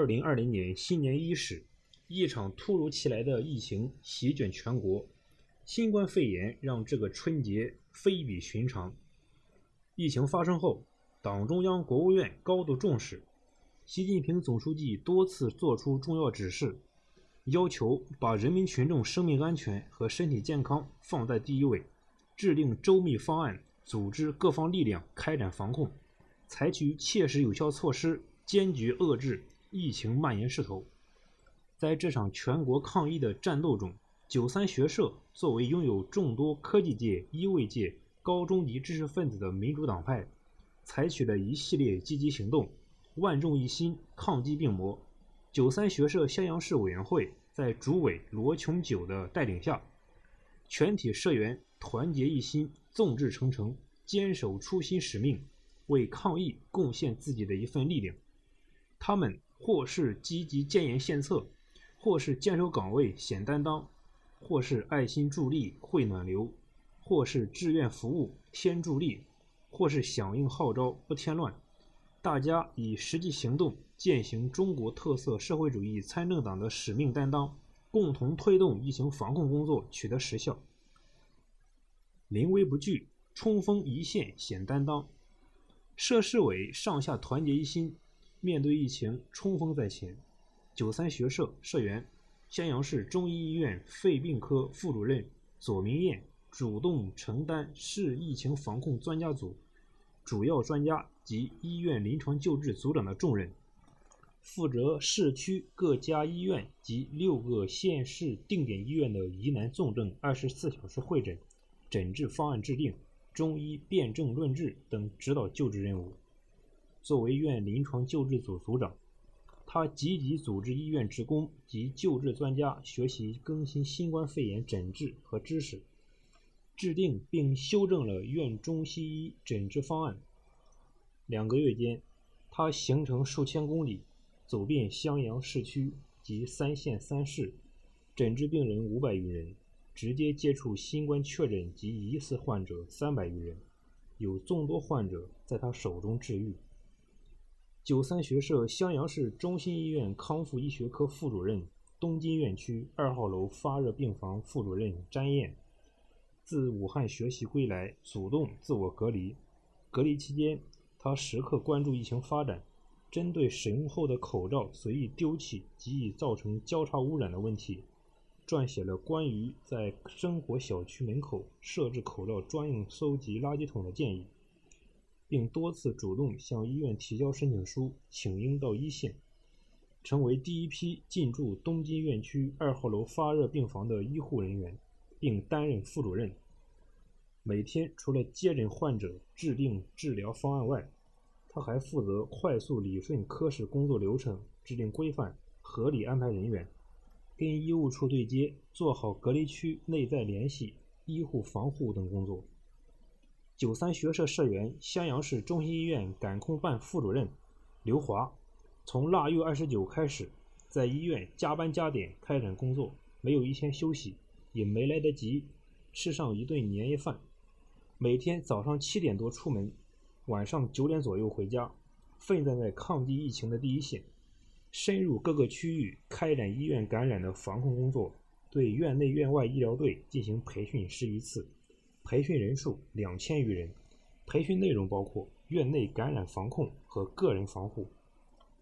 二零二零年新年伊始，一场突如其来的疫情席卷全国。新冠肺炎让这个春节非比寻常。疫情发生后，党中央、国务院高度重视，习近平总书记多次作出重要指示，要求把人民群众生命安全和身体健康放在第一位，制定周密方案，组织各方力量开展防控，采取切实有效措施，坚决遏制疫情蔓延势头。在这场全国抗疫的战斗中，九三学社作为拥有众多科技界、医卫界高中级知识分子的民主党派，采取了一系列积极行动，万众一心抗击病魔。九三学社襄阳市委员会在主委罗琼九的带领下，全体社员团结一心、众志成城，坚守初心使命，为抗疫贡献自己的一份力量。他们或是积极建言献策，或是坚守岗位显担当。或是爱心助力汇暖流，或是志愿服务添助力，或是响应号召不添乱。大家以实际行动践行中国特色社会主义参政党的使命担当，共同推动疫情防控工作取得实效。临危不惧，冲锋一线显担当。设市委上下团结一心，面对疫情冲锋在前。九三学社社员。襄阳市中医医院肺病科副主任左明艳主动承担市疫情防控专家组主要专家及医院临床救治组长的重任，负责市区各家医院及六个县市定点医院的疑难重症二十四小时会诊、诊治方案制定、中医辨证论治等指导救治任务。作为院临床救治组组长。他积极组织医院职工及救治专家学习更新新冠肺炎诊治和知识，制定并修正了院中西医诊治方案。两个月间，他行程数千公里，走遍襄阳市区及三县三市，诊治病人五百余人，直接接触新冠确诊及疑似患者三百余人，有众多患者在他手中治愈。九三学社襄阳市中心医院康复医学科副主任、东京院区二号楼发热病房副主任詹燕，自武汉学习归来，主动自我隔离。隔离期间，他时刻关注疫情发展，针对使用后的口罩随意丢弃及已造成交叉污染的问题，撰写了关于在生活小区门口设置口罩专用收集垃圾桶的建议。并多次主动向医院提交申请书，请缨到一线，成为第一批进驻东金院区二号楼发热病房的医护人员，并担任副主任。每天除了接诊患者、制定治疗方案外，他还负责快速理顺科室工作流程，制定规范，合理安排人员，跟医务处对接，做好隔离区内在联系、医护防护等工作。九三学社社员、襄阳市中心医院感控办副主任刘华，从腊月二十九开始，在医院加班加点开展工作，没有一天休息，也没来得及吃上一顿年夜饭。每天早上七点多出门，晚上九点左右回家，奋战在抗击疫情的第一线，深入各个区域开展医院感染的防控工作，对院内院外医疗队进行培训十余次。培训人数两千余人，培训内容包括院内感染防控和个人防护，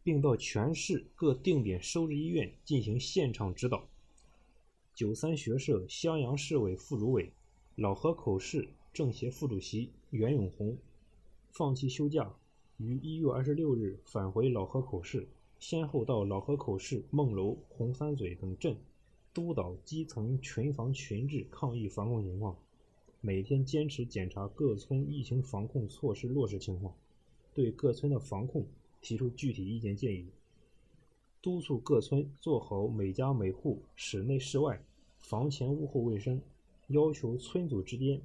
并到全市各定点收治医院进行现场指导。九三学社襄阳市委副主委、老河口市政协副主席袁永红，放弃休假，于一月二十六日返回老河口市，先后到老河口市孟楼、红三嘴等镇，督导基层群防群治抗疫防控情况。每天坚持检查各村疫情防控措施落实情况，对各村的防控提出具体意见建议，督促各村做好每家每户室内室外、房前屋后卫生，要求村组之间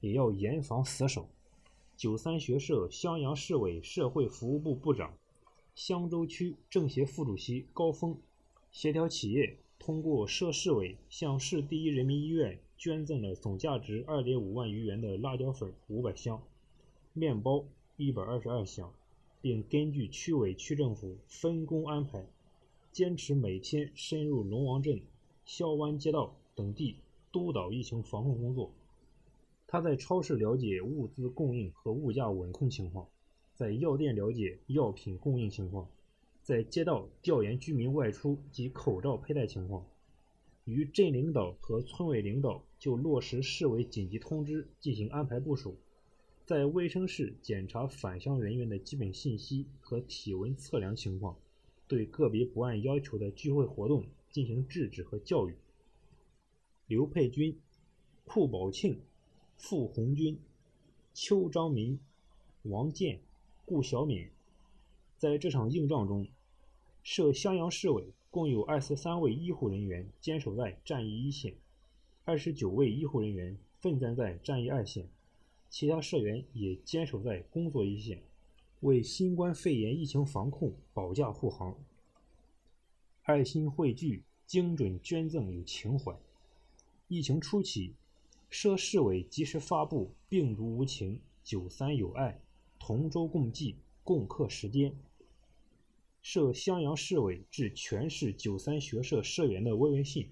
也要严防死守。九三学社襄阳市委社会服务部部长、襄州区政协副主席高峰，协调企业通过社市委向市第一人民医院。捐赠了总价值二点五万余元的辣椒粉五百箱，面包一百二十二箱，并根据区委区政府分工安排，坚持每天深入龙王镇、萧湾街道等地督导疫情防控工作。他在超市了解物资供应和物价稳控情况，在药店了解药品供应情况，在街道调研居民外出及口罩佩戴情况。与镇领导和村委领导就落实市委紧急通知进行安排部署，在卫生室检查返乡人员的基本信息和体温测量情况，对个别不按要求的聚会活动进行制止和教育。刘佩军、库宝庆、傅红军、邱章民、王健、顾小敏，在这场硬仗中，设襄阳市委。共有二十三位医护人员坚守在战役一线，二十九位医护人员奋战在战役二线，其他社员也坚守在工作一线，为新冠肺炎疫情防控保驾护航。爱心汇聚，精准捐赠有情怀。疫情初期，涉市委及时发布“病毒无情，九三有爱，同舟共济，共克时艰”。设襄阳市委致全市九三学社社员的慰问信，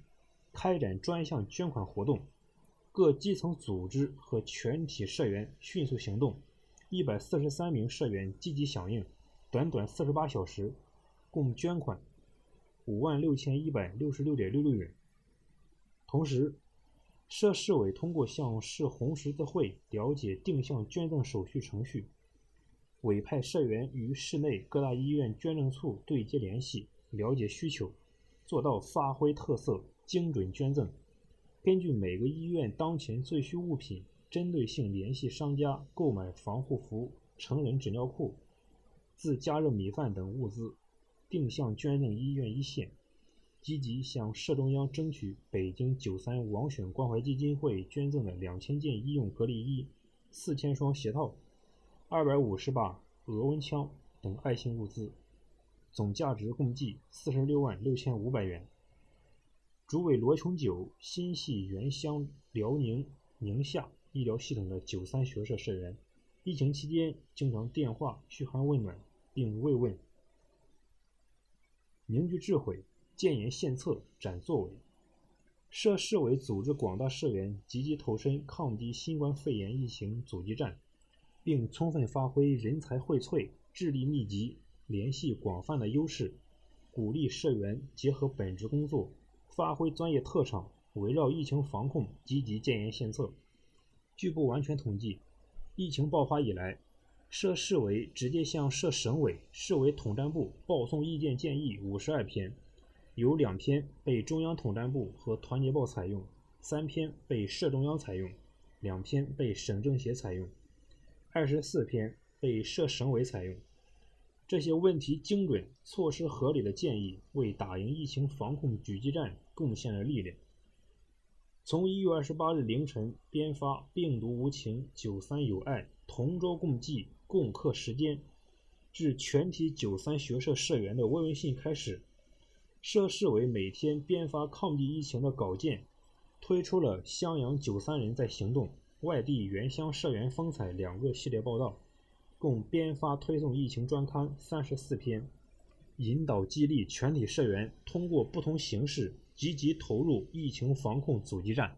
开展专项捐款活动，各基层组织和全体社员迅速行动，一百四十三名社员积极响应，短短四十八小时，共捐款五万六千一百六十六点六六元。同时，涉市委通过向市红十字会了解定向捐赠手续程序。委派社员与市内各大医院捐赠处对接联系，了解需求，做到发挥特色，精准捐赠。根据每个医院当前最需物品，针对性联系商家购买防护服、成人纸尿裤、自加热米饭等物资，定向捐赠医院一线。积极向市中央争取北京九三网选关怀基金会捐赠的两千件医用隔离衣、四千双鞋套。二百五十把额温枪等爱心物资，总价值共计四十六万六千五百元。主委罗琼九心系原乡辽宁宁夏医疗系统的九三学社社员，疫情期间经常电话嘘寒问暖并慰问，凝聚智慧，建言献策，展作为。社市委组织广大社员积极投身抗击新冠肺炎疫情阻击战。并充分发挥人才荟萃、智力密集、联系广泛的优势，鼓励社员结合本职工作，发挥专业特长，围绕疫情防控积极建言献策。据不完全统计，疫情爆发以来，涉市委直接向涉省委、市委统战部报送意见建议五十二篇，有两篇被中央统战部和团结报采用，三篇被社中央采用，两篇被省政协采用。二十四篇被设省委采用，这些问题精准、措施合理的建议，为打赢疫情防控狙击战贡献了力量。从一月二十八日凌晨编发“病毒无情，九三有爱，同舟共济，共克时艰”致全体九三学社社员的慰问信开始，社市委每天编发抗击疫情的稿件，推出了“襄阳九三人在行动”。外地原乡社员风采两个系列报道，共编发推送疫情专刊三十四篇，引导激励全体社员通过不同形式积极投入疫情防控阻击战。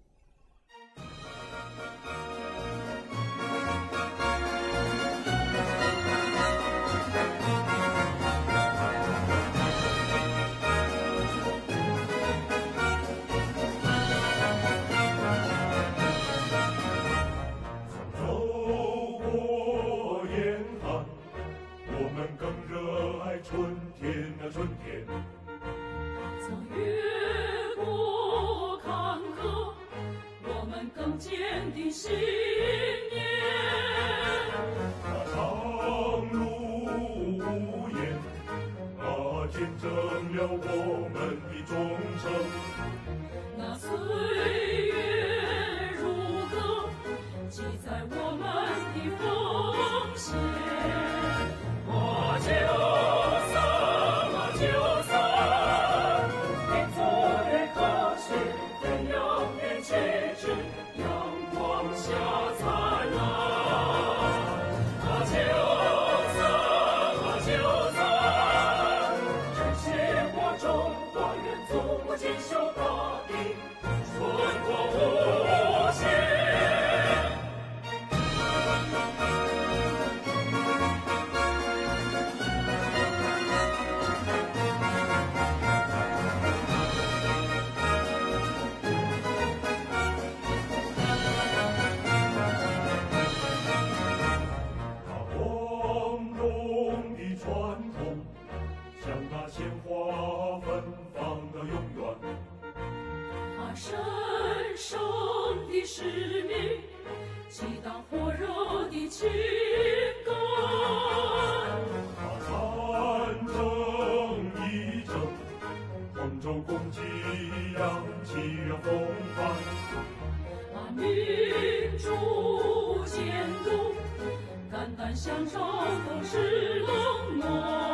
坚定信念。那长路无言啊见证了我鲜花芬芳到永远。他神圣的使命，激荡火热的情感。他战争一争，同舟共济，扬起了风帆。把民主监督，肝胆相照，都是冷暖。